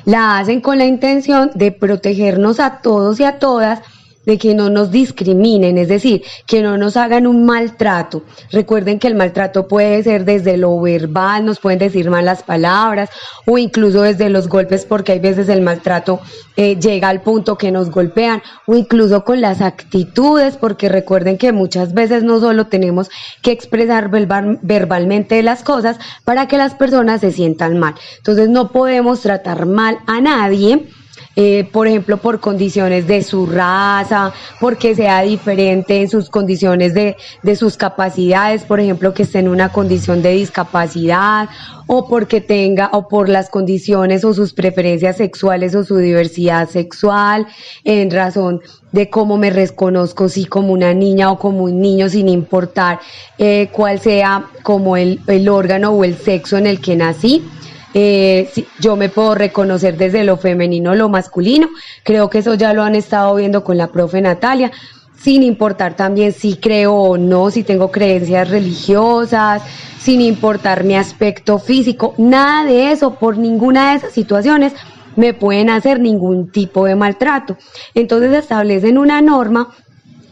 La hacen con la intención de protegernos a todos y a todas de que no nos discriminen, es decir, que no nos hagan un maltrato. Recuerden que el maltrato puede ser desde lo verbal, nos pueden decir malas palabras o incluso desde los golpes, porque hay veces el maltrato eh, llega al punto que nos golpean o incluso con las actitudes, porque recuerden que muchas veces no solo tenemos que expresar verbal- verbalmente las cosas para que las personas se sientan mal. Entonces no podemos tratar mal a nadie eh, por ejemplo, por condiciones de su raza, porque sea diferente en sus condiciones de, de sus capacidades, por ejemplo, que esté en una condición de discapacidad, o porque tenga, o por las condiciones o sus preferencias sexuales o su diversidad sexual, en razón de cómo me reconozco, si como una niña o como un niño, sin importar eh, cuál sea como el, el órgano o el sexo en el que nací. Eh, sí, yo me puedo reconocer desde lo femenino lo masculino. Creo que eso ya lo han estado viendo con la profe Natalia, sin importar también si creo o no, si tengo creencias religiosas, sin importar mi aspecto físico, nada de eso, por ninguna de esas situaciones me pueden hacer ningún tipo de maltrato. Entonces establecen una norma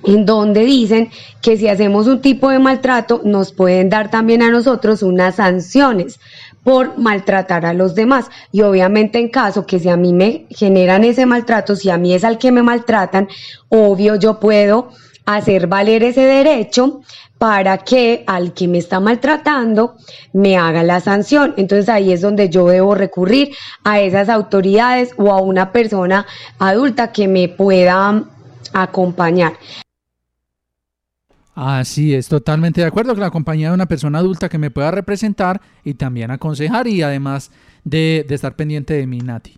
en donde dicen que si hacemos un tipo de maltrato nos pueden dar también a nosotros unas sanciones por maltratar a los demás. Y obviamente en caso que si a mí me generan ese maltrato, si a mí es al que me maltratan, obvio yo puedo hacer valer ese derecho para que al que me está maltratando me haga la sanción. Entonces ahí es donde yo debo recurrir a esas autoridades o a una persona adulta que me pueda acompañar. Así es, totalmente de acuerdo con la compañía de una persona adulta que me pueda representar y también aconsejar y además de, de estar pendiente de mi Nati.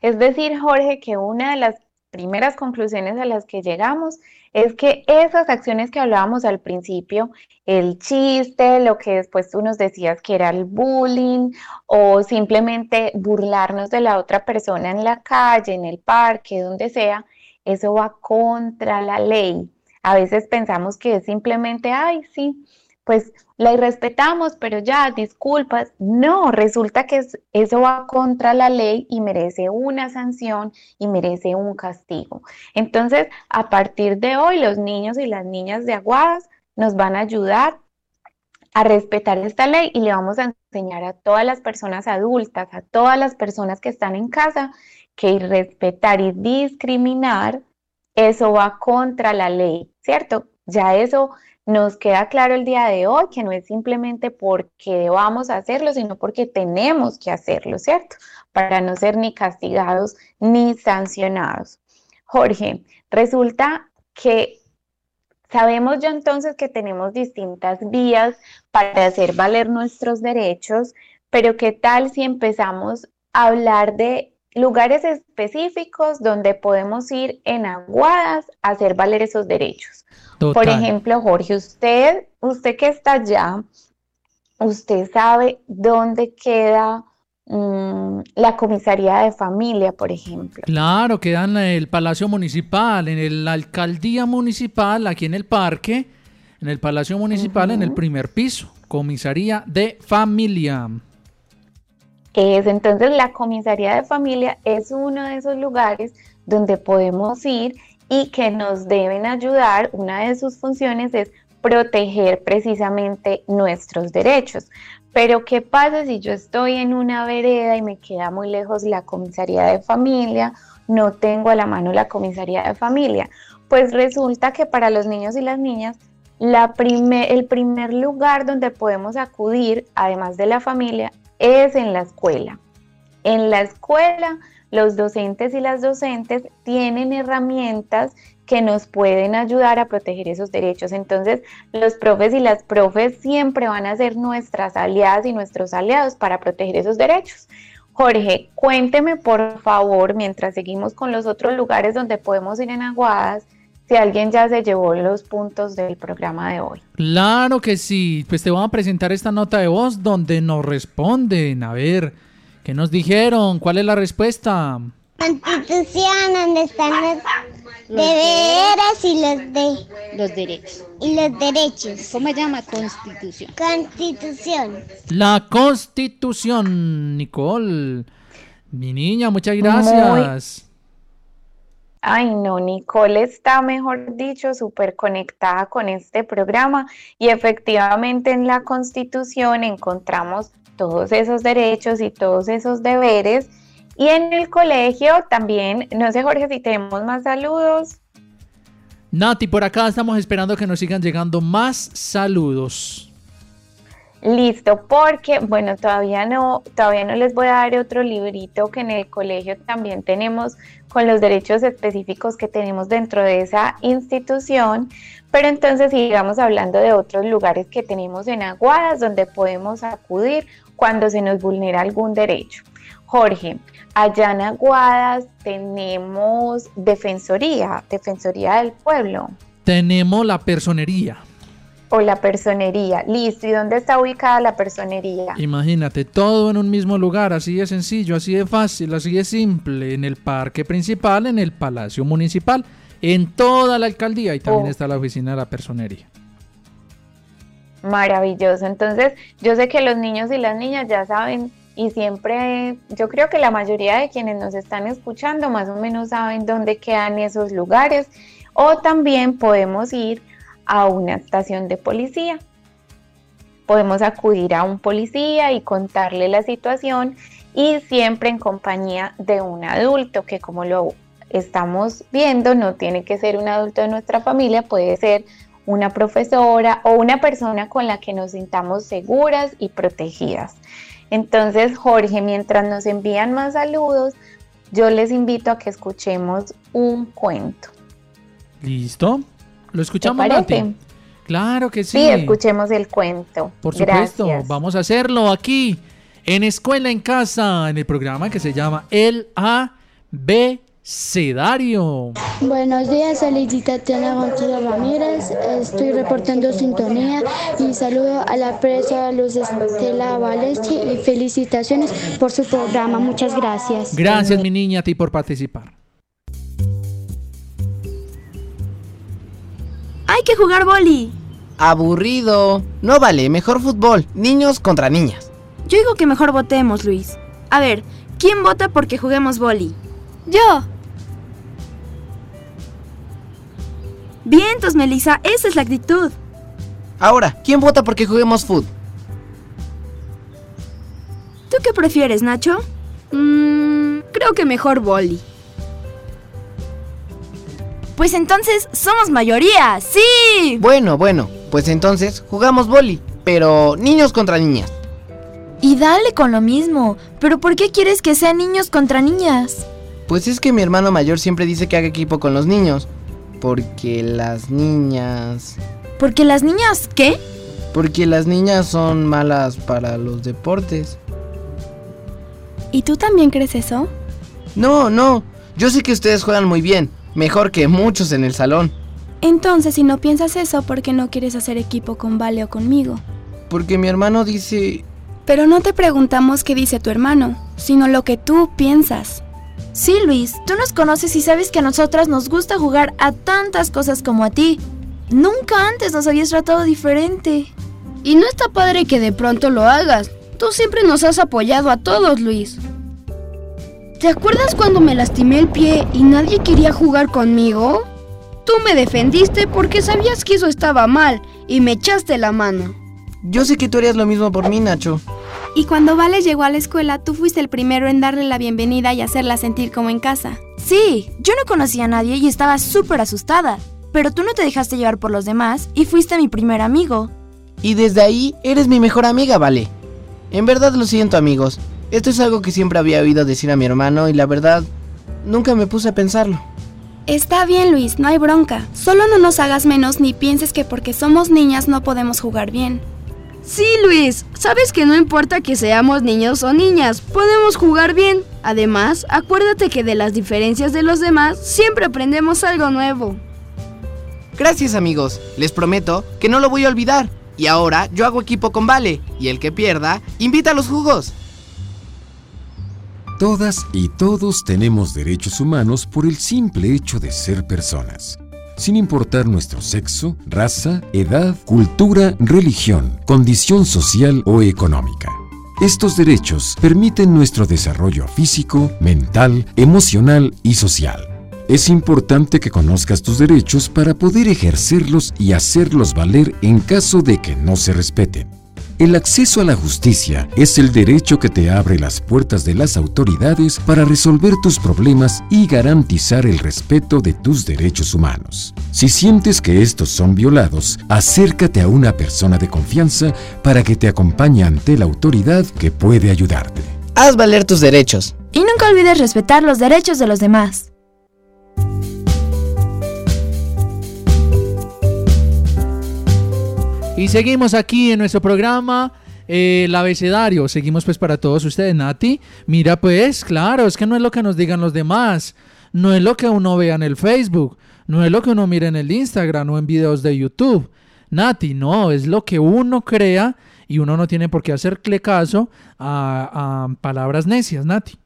Es decir, Jorge, que una de las primeras conclusiones a las que llegamos es que esas acciones que hablábamos al principio, el chiste, lo que después tú nos decías que era el bullying o simplemente burlarnos de la otra persona en la calle, en el parque, donde sea, eso va contra la ley. A veces pensamos que es simplemente, ay, sí, pues la irrespetamos, pero ya, disculpas. No, resulta que eso va contra la ley y merece una sanción y merece un castigo. Entonces, a partir de hoy, los niños y las niñas de Aguadas nos van a ayudar a respetar esta ley y le vamos a enseñar a todas las personas adultas, a todas las personas que están en casa, que irrespetar y discriminar, eso va contra la ley, ¿cierto? Ya eso nos queda claro el día de hoy que no es simplemente porque vamos a hacerlo, sino porque tenemos que hacerlo, ¿cierto? Para no ser ni castigados ni sancionados. Jorge, resulta que sabemos ya entonces que tenemos distintas vías para hacer valer nuestros derechos, pero ¿qué tal si empezamos a hablar de lugares específicos donde podemos ir en aguadas a hacer valer esos derechos? Por ejemplo, Jorge, usted, usted que está allá, usted sabe dónde queda mm, la comisaría de familia, por ejemplo. Claro, queda en el Palacio Municipal, en la alcaldía municipal, aquí en el parque, en el Palacio Municipal, en el primer piso, comisaría de familia. Es entonces la comisaría de familia es uno de esos lugares donde podemos ir y que nos deben ayudar, una de sus funciones es proteger precisamente nuestros derechos. Pero ¿qué pasa si yo estoy en una vereda y me queda muy lejos la comisaría de familia? No tengo a la mano la comisaría de familia. Pues resulta que para los niños y las niñas, el primer lugar donde podemos acudir, además de la familia, es en la escuela. En la escuela los docentes y las docentes tienen herramientas que nos pueden ayudar a proteger esos derechos. Entonces, los profes y las profes siempre van a ser nuestras aliadas y nuestros aliados para proteger esos derechos. Jorge, cuénteme por favor, mientras seguimos con los otros lugares donde podemos ir en Aguadas, si alguien ya se llevó los puntos del programa de hoy. Claro que sí, pues te voy a presentar esta nota de voz donde nos responden. A ver, ¿Qué nos dijeron? ¿Cuál es la respuesta? Constitución, donde están los deberes y los de los derechos. Y los derechos. ¿Cómo se llama Constitución? Constitución. La Constitución, Nicole. Mi niña, muchas gracias. Ay, no, Nicole está, mejor dicho, súper conectada con este programa y efectivamente en la Constitución encontramos todos esos derechos y todos esos deberes. Y en el colegio también, no sé Jorge si tenemos más saludos. Nati, por acá estamos esperando que nos sigan llegando más saludos. Listo, porque bueno, todavía no, todavía no les voy a dar otro librito que en el colegio también tenemos con los derechos específicos que tenemos dentro de esa institución, pero entonces sigamos hablando de otros lugares que tenemos en Aguadas donde podemos acudir cuando se nos vulnera algún derecho. Jorge, allá en Aguadas tenemos Defensoría, Defensoría del Pueblo. Tenemos la personería. O la personería, listo. ¿Y dónde está ubicada la personería? Imagínate, todo en un mismo lugar, así de sencillo, así de fácil, así de simple, en el parque principal, en el Palacio Municipal, en toda la alcaldía y también oh. está la oficina de la personería. Maravilloso. Entonces, yo sé que los niños y las niñas ya saben y siempre, yo creo que la mayoría de quienes nos están escuchando más o menos saben dónde quedan esos lugares o también podemos ir a una estación de policía. Podemos acudir a un policía y contarle la situación y siempre en compañía de un adulto que como lo estamos viendo no tiene que ser un adulto de nuestra familia, puede ser una profesora o una persona con la que nos sintamos seguras y protegidas. Entonces, Jorge, mientras nos envían más saludos, yo les invito a que escuchemos un cuento. ¿Listo? ¿Lo escuchamos, Nati? Claro que sí. Sí, escuchemos el cuento. Por supuesto, vamos a hacerlo aquí, en Escuela en Casa, en el programa que se llama El A, B abecedario. Buenos días, soy Tatiana Gonzalo Ramírez. Estoy reportando sintonía y saludo a la presa Luz Estela Valesti y felicitaciones por su programa. Muchas gracias. Gracias, mi niña, a ti por participar. Hay que jugar boli. Aburrido. No vale, mejor fútbol. Niños contra niñas. Yo digo que mejor votemos, Luis. A ver, ¿quién vota porque juguemos boli? Yo. Vientos, Melissa, esa es la actitud. Ahora, ¿quién vota porque juguemos fútbol? ¿Tú qué prefieres, Nacho? Mmm, creo que mejor boli. Pues entonces somos mayoría, sí. Bueno, bueno, pues entonces jugamos boli, pero niños contra niñas. Y dale con lo mismo, pero ¿por qué quieres que sean niños contra niñas? Pues es que mi hermano mayor siempre dice que haga equipo con los niños, porque las niñas... ¿Porque las niñas qué? Porque las niñas son malas para los deportes. ¿Y tú también crees eso? No, no, yo sé que ustedes juegan muy bien, mejor que muchos en el salón. Entonces, si no piensas eso, ¿por qué no quieres hacer equipo con Vale o conmigo? Porque mi hermano dice... Pero no te preguntamos qué dice tu hermano, sino lo que tú piensas. Sí, Luis, tú nos conoces y sabes que a nosotras nos gusta jugar a tantas cosas como a ti. Nunca antes nos habías tratado diferente. Y no está padre que de pronto lo hagas. Tú siempre nos has apoyado a todos, Luis. ¿Te acuerdas cuando me lastimé el pie y nadie quería jugar conmigo? Tú me defendiste porque sabías que eso estaba mal y me echaste la mano. Yo sé que tú harías lo mismo por mí, Nacho. Y cuando Vale llegó a la escuela, tú fuiste el primero en darle la bienvenida y hacerla sentir como en casa. Sí, yo no conocía a nadie y estaba súper asustada. Pero tú no te dejaste llevar por los demás y fuiste mi primer amigo. Y desde ahí eres mi mejor amiga, Vale. En verdad lo siento, amigos. Esto es algo que siempre había oído decir a mi hermano y la verdad, nunca me puse a pensarlo. Está bien, Luis, no hay bronca. Solo no nos hagas menos ni pienses que porque somos niñas no podemos jugar bien. Sí, Luis, sabes que no importa que seamos niños o niñas, podemos jugar bien. Además, acuérdate que de las diferencias de los demás siempre aprendemos algo nuevo. Gracias amigos, les prometo que no lo voy a olvidar. Y ahora yo hago equipo con Vale, y el que pierda, invita a los jugos. Todas y todos tenemos derechos humanos por el simple hecho de ser personas, sin importar nuestro sexo, raza, edad, cultura, religión, condición social o económica. Estos derechos permiten nuestro desarrollo físico, mental, emocional y social. Es importante que conozcas tus derechos para poder ejercerlos y hacerlos valer en caso de que no se respeten. El acceso a la justicia es el derecho que te abre las puertas de las autoridades para resolver tus problemas y garantizar el respeto de tus derechos humanos. Si sientes que estos son violados, acércate a una persona de confianza para que te acompañe ante la autoridad que puede ayudarte. Haz valer tus derechos. Y nunca olvides respetar los derechos de los demás. Y seguimos aquí en nuestro programa, eh, el abecedario. Seguimos pues para todos ustedes, Nati. Mira pues, claro, es que no es lo que nos digan los demás. No es lo que uno vea en el Facebook. No es lo que uno mira en el Instagram o en videos de YouTube. Nati, no, es lo que uno crea y uno no tiene por qué hacerle caso a, a palabras necias, Nati.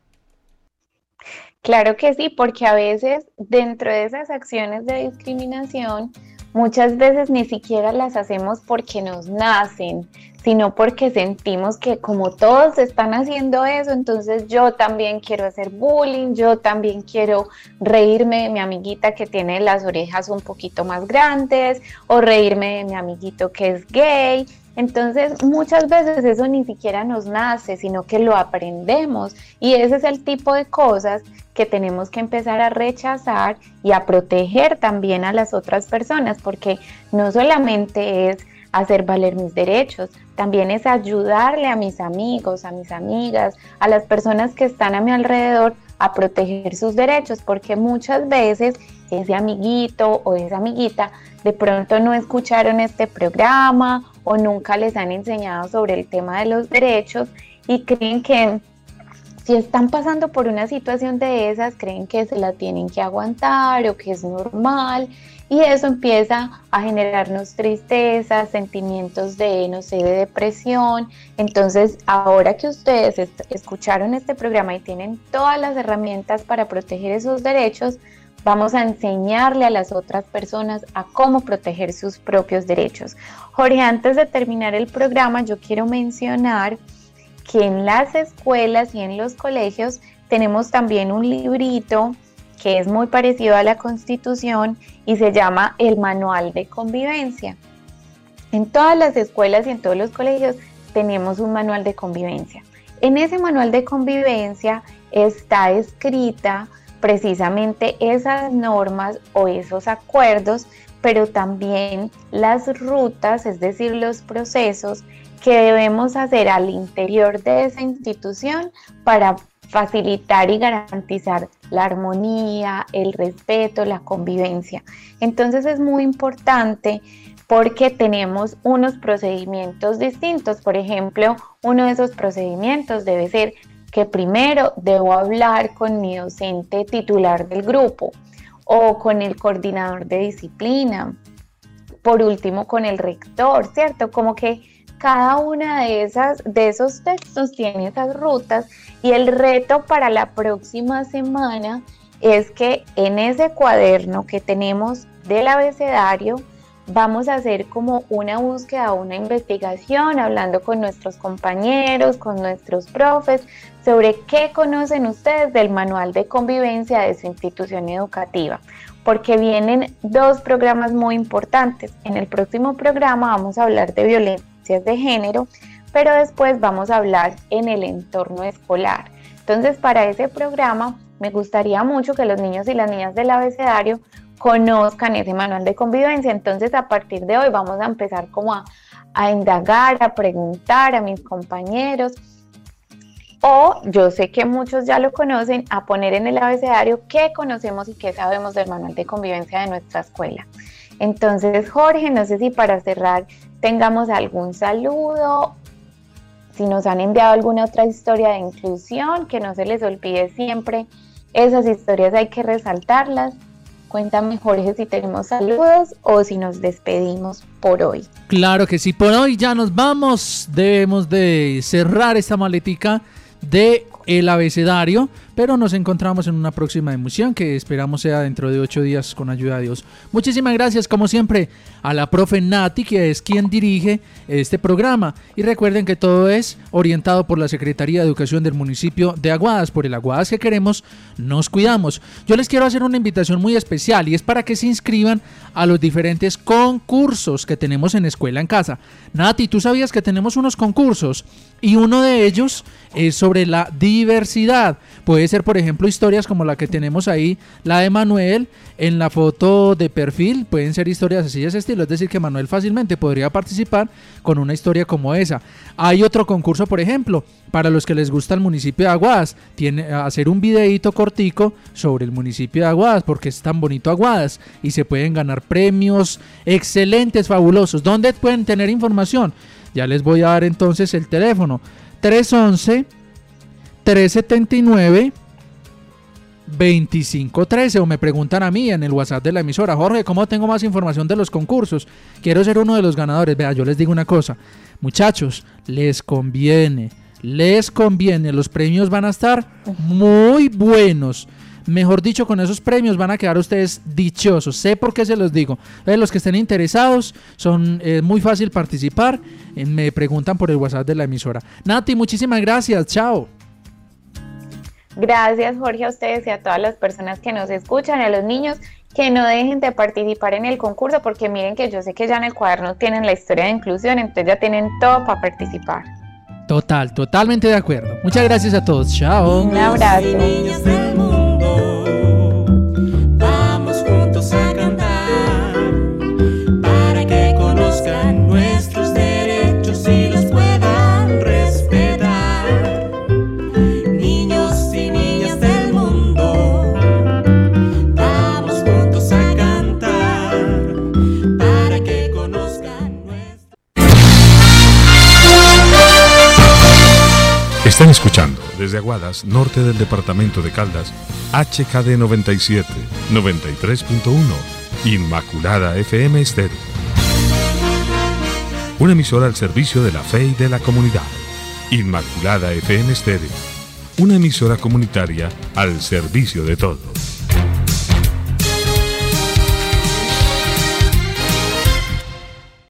Claro que sí, porque a veces dentro de esas acciones de discriminación, muchas veces ni siquiera las hacemos porque nos nacen, sino porque sentimos que como todos están haciendo eso, entonces yo también quiero hacer bullying, yo también quiero reírme de mi amiguita que tiene las orejas un poquito más grandes o reírme de mi amiguito que es gay. Entonces muchas veces eso ni siquiera nos nace, sino que lo aprendemos. Y ese es el tipo de cosas que tenemos que empezar a rechazar y a proteger también a las otras personas, porque no solamente es hacer valer mis derechos, también es ayudarle a mis amigos, a mis amigas, a las personas que están a mi alrededor a proteger sus derechos, porque muchas veces ese amiguito o esa amiguita de pronto no escucharon este programa o nunca les han enseñado sobre el tema de los derechos y creen que si están pasando por una situación de esas, creen que se la tienen que aguantar o que es normal y eso empieza a generarnos tristeza, sentimientos de, no sé, de depresión. Entonces, ahora que ustedes escucharon este programa y tienen todas las herramientas para proteger esos derechos, vamos a enseñarle a las otras personas a cómo proteger sus propios derechos. Jorge, antes de terminar el programa, yo quiero mencionar que en las escuelas y en los colegios tenemos también un librito que es muy parecido a la Constitución y se llama el Manual de Convivencia. En todas las escuelas y en todos los colegios tenemos un manual de convivencia. En ese manual de convivencia está escrita precisamente esas normas o esos acuerdos, pero también las rutas, es decir, los procesos que debemos hacer al interior de esa institución para facilitar y garantizar la armonía, el respeto, la convivencia. Entonces es muy importante porque tenemos unos procedimientos distintos. Por ejemplo, uno de esos procedimientos debe ser que primero debo hablar con mi docente titular del grupo o con el coordinador de disciplina. Por último, con el rector, ¿cierto? Como que cada una de, esas, de esos textos tiene esas rutas y el reto para la próxima semana es que en ese cuaderno que tenemos del abecedario vamos a hacer como una búsqueda, una investigación, hablando con nuestros compañeros, con nuestros profes, sobre qué conocen ustedes del manual de convivencia de su institución educativa, porque vienen dos programas muy importantes. En el próximo programa vamos a hablar de violencia de género, pero después vamos a hablar en el entorno escolar. Entonces, para ese programa me gustaría mucho que los niños y las niñas del abecedario conozcan ese manual de convivencia. Entonces, a partir de hoy vamos a empezar como a, a indagar, a preguntar a mis compañeros. O yo sé que muchos ya lo conocen, a poner en el abecedario qué conocemos y qué sabemos del manual de convivencia de nuestra escuela. Entonces, Jorge, no sé si para cerrar tengamos algún saludo, si nos han enviado alguna otra historia de inclusión, que no se les olvide siempre, esas historias hay que resaltarlas. Cuéntame Jorge si tenemos saludos o si nos despedimos por hoy. Claro que sí, por hoy ya nos vamos. Debemos de cerrar esta maletica de el abecedario, pero nos encontramos en una próxima emisión que esperamos sea dentro de ocho días con ayuda de Dios. Muchísimas gracias, como siempre, a la profe Nati, que es quien dirige este programa. Y recuerden que todo es orientado por la Secretaría de Educación del municipio de Aguadas. Por el Aguadas que queremos, nos cuidamos. Yo les quiero hacer una invitación muy especial y es para que se inscriban a los diferentes concursos que tenemos en Escuela en Casa. Nati, tú sabías que tenemos unos concursos y uno de ellos es sobre la diversidad. Ser, por ejemplo, historias como la que tenemos ahí, la de Manuel, en la foto de perfil. Pueden ser historias así de ese estilo. Es decir, que Manuel fácilmente podría participar con una historia como esa. Hay otro concurso, por ejemplo, para los que les gusta el municipio de Aguadas. Tiene, hacer un videíto cortico sobre el municipio de Aguadas, porque es tan bonito Aguadas. Y se pueden ganar premios excelentes, fabulosos. ¿Dónde pueden tener información? Ya les voy a dar entonces el teléfono. 311 379 2513 o me preguntan a mí en el WhatsApp de la emisora, Jorge, ¿cómo tengo más información de los concursos? Quiero ser uno de los ganadores. Vea, yo les digo una cosa, muchachos, les conviene, les conviene, los premios van a estar muy buenos. Mejor dicho, con esos premios van a quedar ustedes dichosos. Sé por qué se los digo. Entonces, los que estén interesados, son eh, muy fácil participar. Eh, me preguntan por el WhatsApp de la emisora. Nati, muchísimas gracias. Chao. Gracias Jorge a ustedes y a todas las personas que nos escuchan, a los niños que no dejen de participar en el concurso porque miren que yo sé que ya en el cuaderno tienen la historia de inclusión, entonces ya tienen todo para participar. Total, totalmente de acuerdo. Muchas gracias a todos. Chao. Un abrazo. Están escuchando desde Aguadas, norte del departamento de Caldas, HKD 97, 93.1, Inmaculada FM Estéreo. Una emisora al servicio de la fe y de la comunidad. Inmaculada FM Estéreo. Una emisora comunitaria al servicio de todos.